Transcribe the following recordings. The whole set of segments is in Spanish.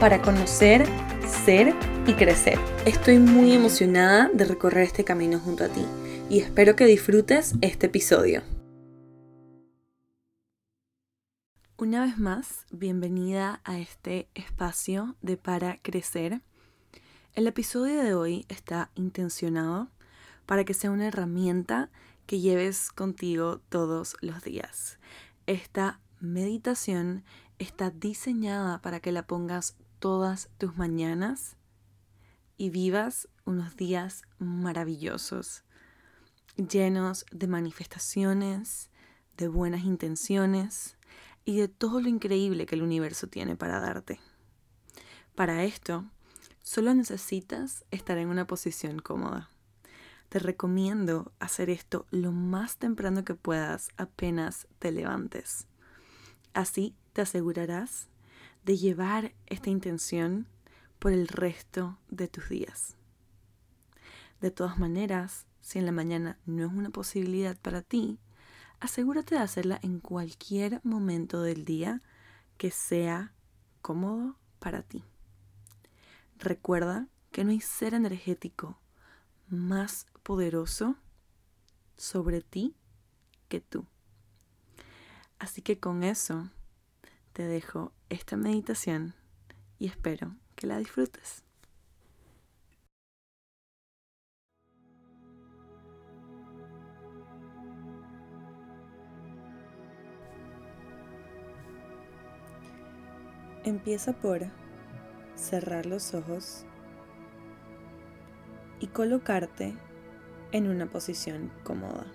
para conocer, ser y crecer. Estoy muy emocionada de recorrer este camino junto a ti y espero que disfrutes este episodio. Una vez más, bienvenida a este espacio de Para Crecer. El episodio de hoy está intencionado para que sea una herramienta que lleves contigo todos los días. Esta meditación está diseñada para que la pongas todas tus mañanas y vivas unos días maravillosos, llenos de manifestaciones, de buenas intenciones y de todo lo increíble que el universo tiene para darte. Para esto, solo necesitas estar en una posición cómoda. Te recomiendo hacer esto lo más temprano que puedas apenas te levantes. Así te asegurarás de llevar esta intención por el resto de tus días. De todas maneras, si en la mañana no es una posibilidad para ti, asegúrate de hacerla en cualquier momento del día que sea cómodo para ti. Recuerda que no hay ser energético más poderoso sobre ti que tú. Así que con eso te dejo esta meditación y espero que la disfrutes. Empieza por cerrar los ojos y colocarte en una posición cómoda.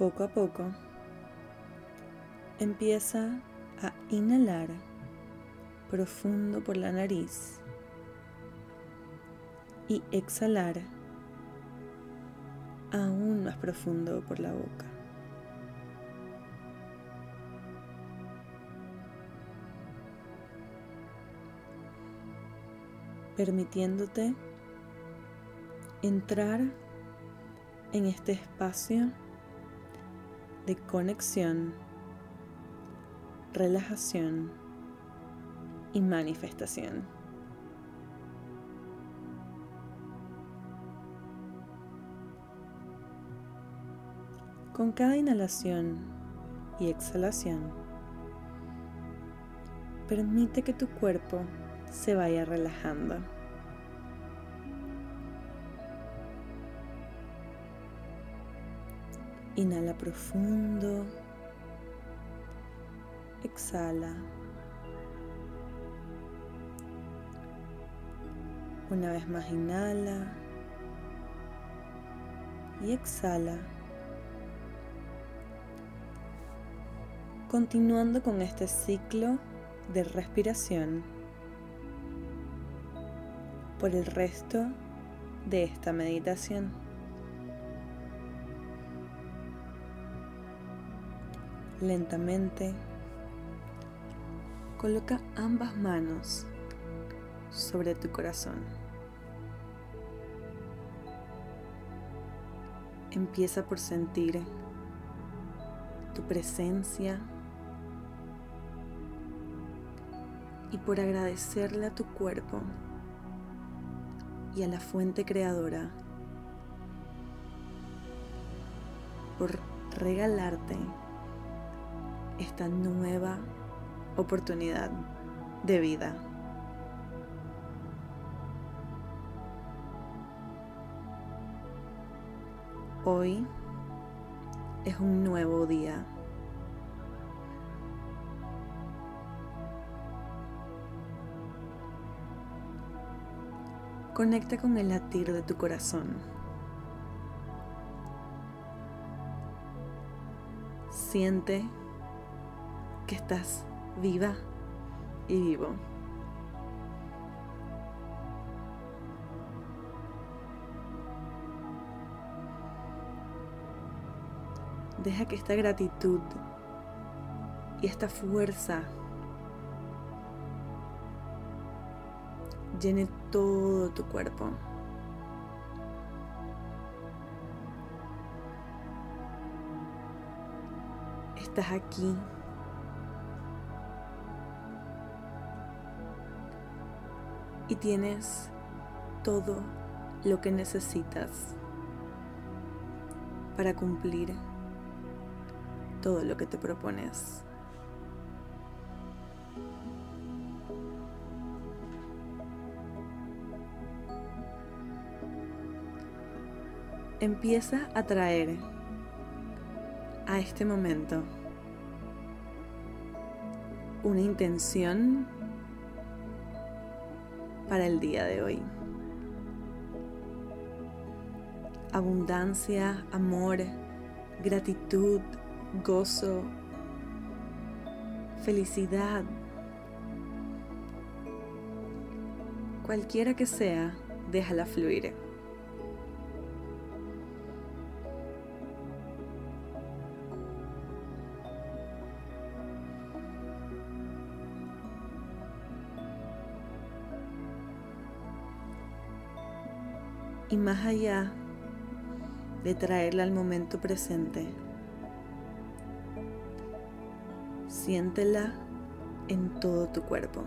Poco a poco, empieza a inhalar profundo por la nariz y exhalar aún más profundo por la boca. permitiéndote entrar en este espacio de conexión, relajación y manifestación. Con cada inhalación y exhalación, permite que tu cuerpo se vaya relajando. Inhala profundo. Exhala. Una vez más inhala. Y exhala. Continuando con este ciclo de respiración por el resto de esta meditación. Lentamente, coloca ambas manos sobre tu corazón. Empieza por sentir tu presencia y por agradecerle a tu cuerpo y a la fuente creadora por regalarte esta nueva oportunidad de vida. Hoy es un nuevo día. Conecta con el latir de tu corazón. Siente que estás viva y vivo. Deja que esta gratitud y esta fuerza llene todo tu cuerpo. Estás aquí. Y tienes todo lo que necesitas para cumplir todo lo que te propones. Empieza a traer a este momento una intención para el día de hoy. Abundancia, amor, gratitud, gozo, felicidad, cualquiera que sea, déjala fluir. Y más allá de traerla al momento presente, Siéntela en todo tu cuerpo.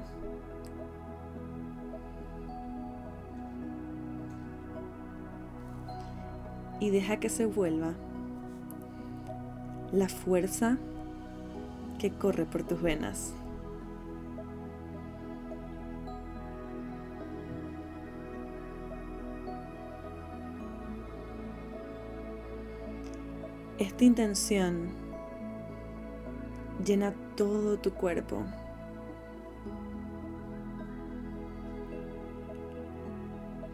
Y deja que se vuelva la fuerza que corre por tus venas. Esta intención llena todo tu cuerpo.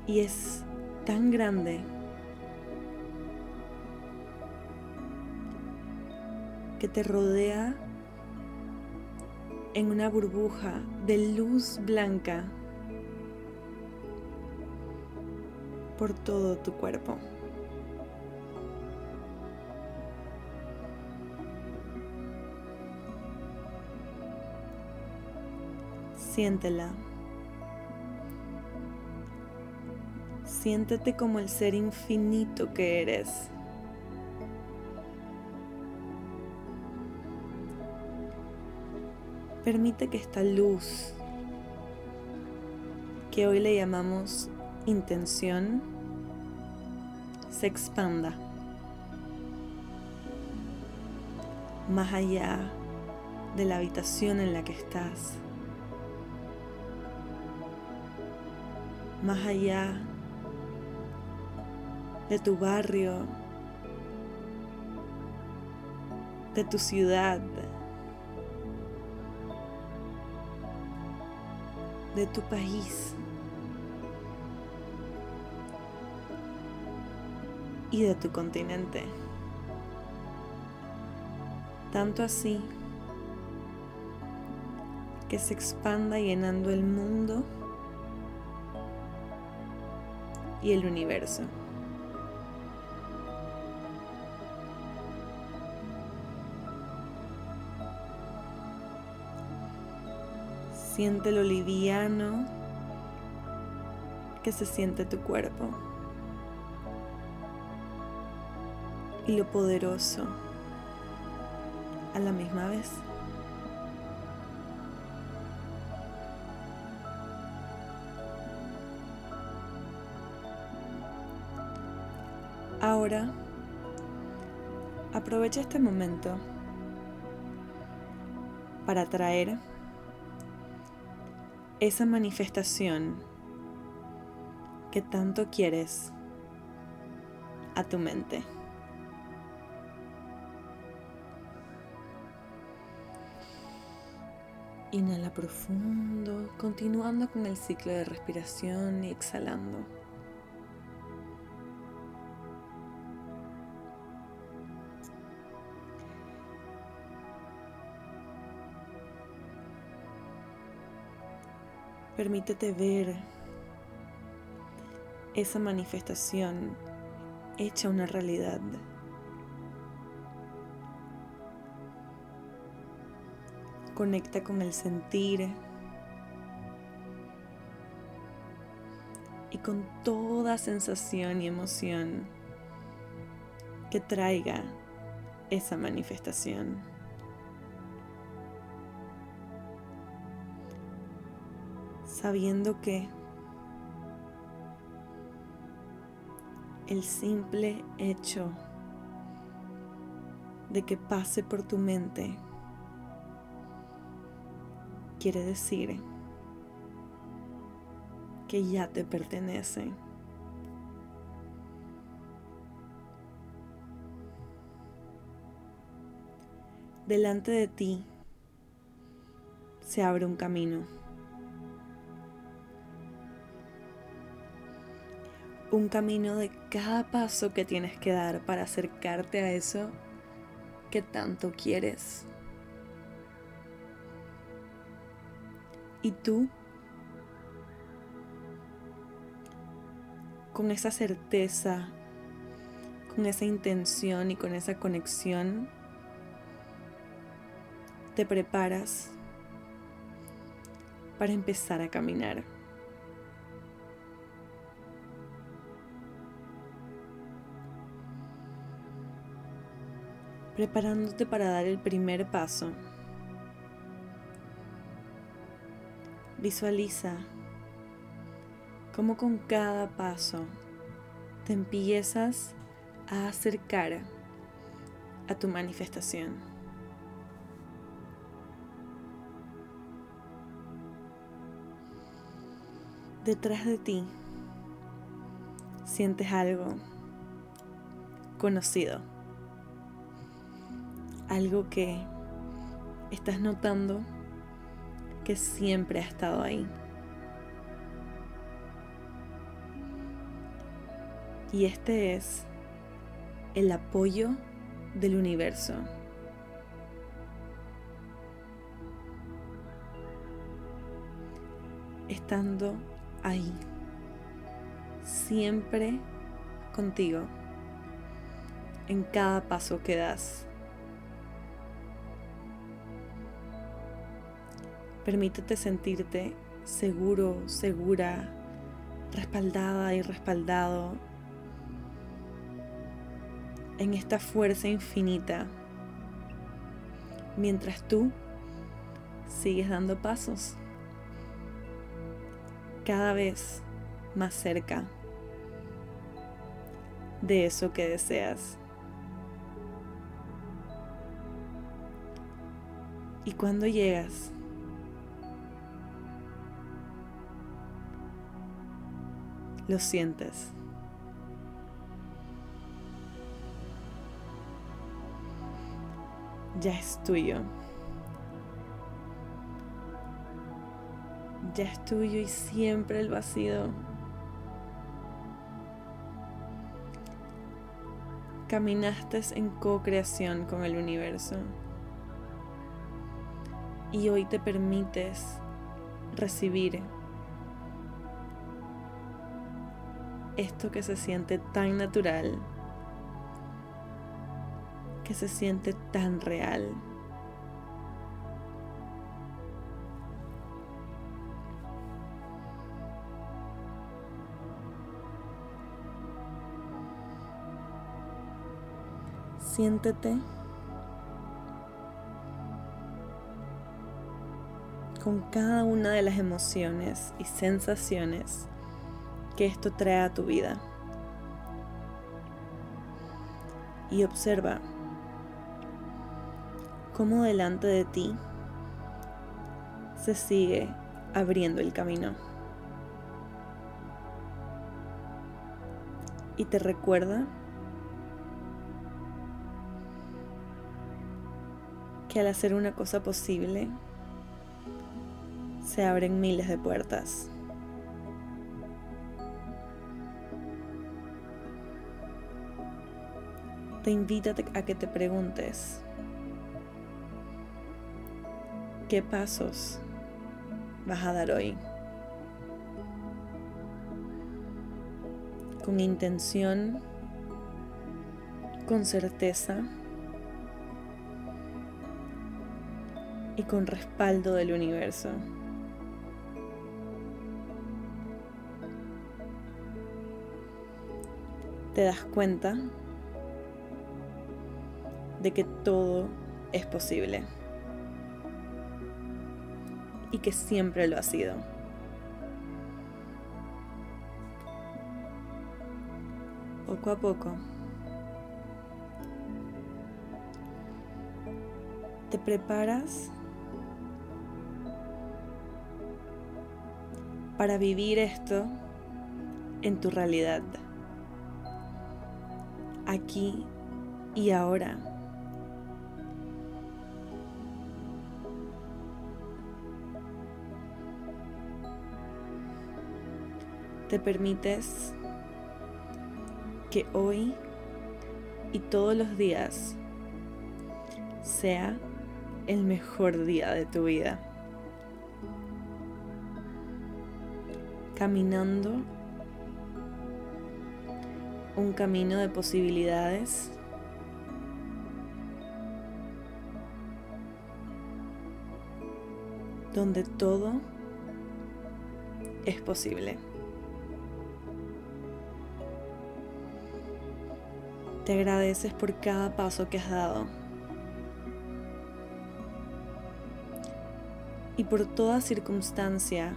Y es tan grande que te rodea en una burbuja de luz blanca por todo tu cuerpo. Siéntela. Siéntete como el ser infinito que eres. Permite que esta luz, que hoy le llamamos intención, se expanda más allá de la habitación en la que estás. Más allá de tu barrio, de tu ciudad, de tu país y de tu continente. Tanto así que se expanda llenando el mundo y el universo. Siente lo liviano que se siente tu cuerpo y lo poderoso a la misma vez. Ahora, aprovecha este momento para traer esa manifestación que tanto quieres a tu mente. Inhala profundo, continuando con el ciclo de respiración y exhalando. Permítete ver esa manifestación hecha una realidad. Conecta con el sentir y con toda sensación y emoción que traiga esa manifestación. Sabiendo que el simple hecho de que pase por tu mente quiere decir que ya te pertenece. Delante de ti se abre un camino. Un camino de cada paso que tienes que dar para acercarte a eso que tanto quieres. Y tú con esa certeza, con esa intención y con esa conexión, te preparas para empezar a caminar. Preparándote para dar el primer paso. Visualiza cómo con cada paso te empiezas a acercar a tu manifestación. Detrás de ti sientes algo conocido, algo que estás notando que siempre ha estado ahí. Y este es el apoyo del universo. Estando ahí, siempre contigo, en cada paso que das. Permítete sentirte seguro, segura, respaldada y respaldado en esta fuerza infinita mientras tú sigues dando pasos cada vez más cerca de eso que deseas. Y cuando llegas, lo sientes. ya es tuyo. Ya es tuyo y siempre el vacío. Caminaste en co-creación con el universo. Y hoy te permites recibir esto que se siente tan natural que se siente tan real. Siéntete con cada una de las emociones y sensaciones que esto trae a tu vida. Y observa cómo delante de ti se sigue abriendo el camino. Y te recuerda que al hacer una cosa posible, se abren miles de puertas. te invita a que te preguntes qué pasos vas a dar hoy. Con intención, con certeza y con respaldo del universo. te das cuenta de que todo es posible y que siempre lo ha sido. Poco a poco te preparas para vivir esto en tu realidad, aquí y ahora. Te permites que hoy y todos los días sea el mejor día de tu vida. Caminando un camino de posibilidades. donde todo es posible. Te agradeces por cada paso que has dado. Y por toda circunstancia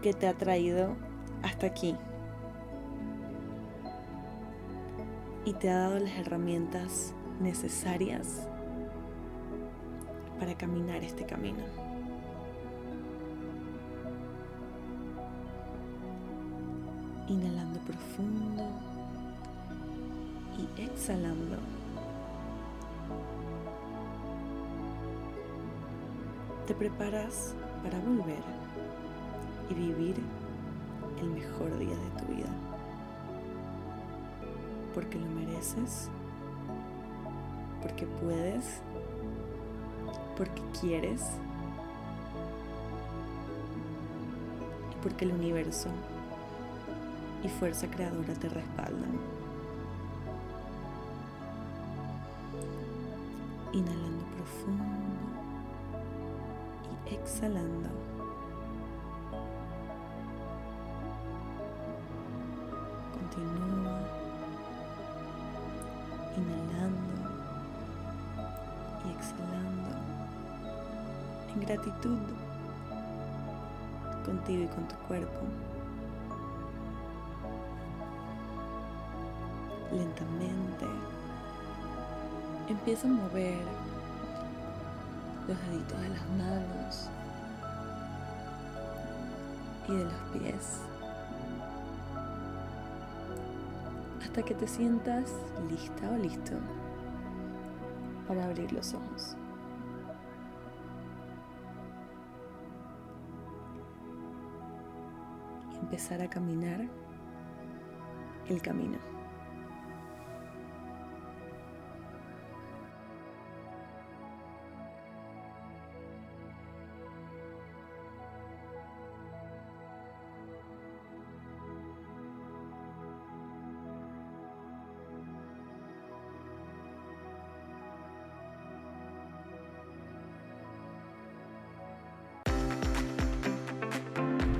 que te ha traído hasta aquí. Y te ha dado las herramientas necesarias para caminar este camino. Inhalando profundo exhalando. Te preparas para volver y vivir el mejor día de tu vida. Porque lo mereces, porque puedes porque quieres y porque el universo y fuerza creadora te respaldan. Inhalando profundo y exhalando. Continúa inhalando y exhalando gratitud contigo y con tu cuerpo. Lentamente empieza a mover los deditos de las manos y de los pies hasta que te sientas lista o listo para abrir los ojos. empezar a caminar el camino.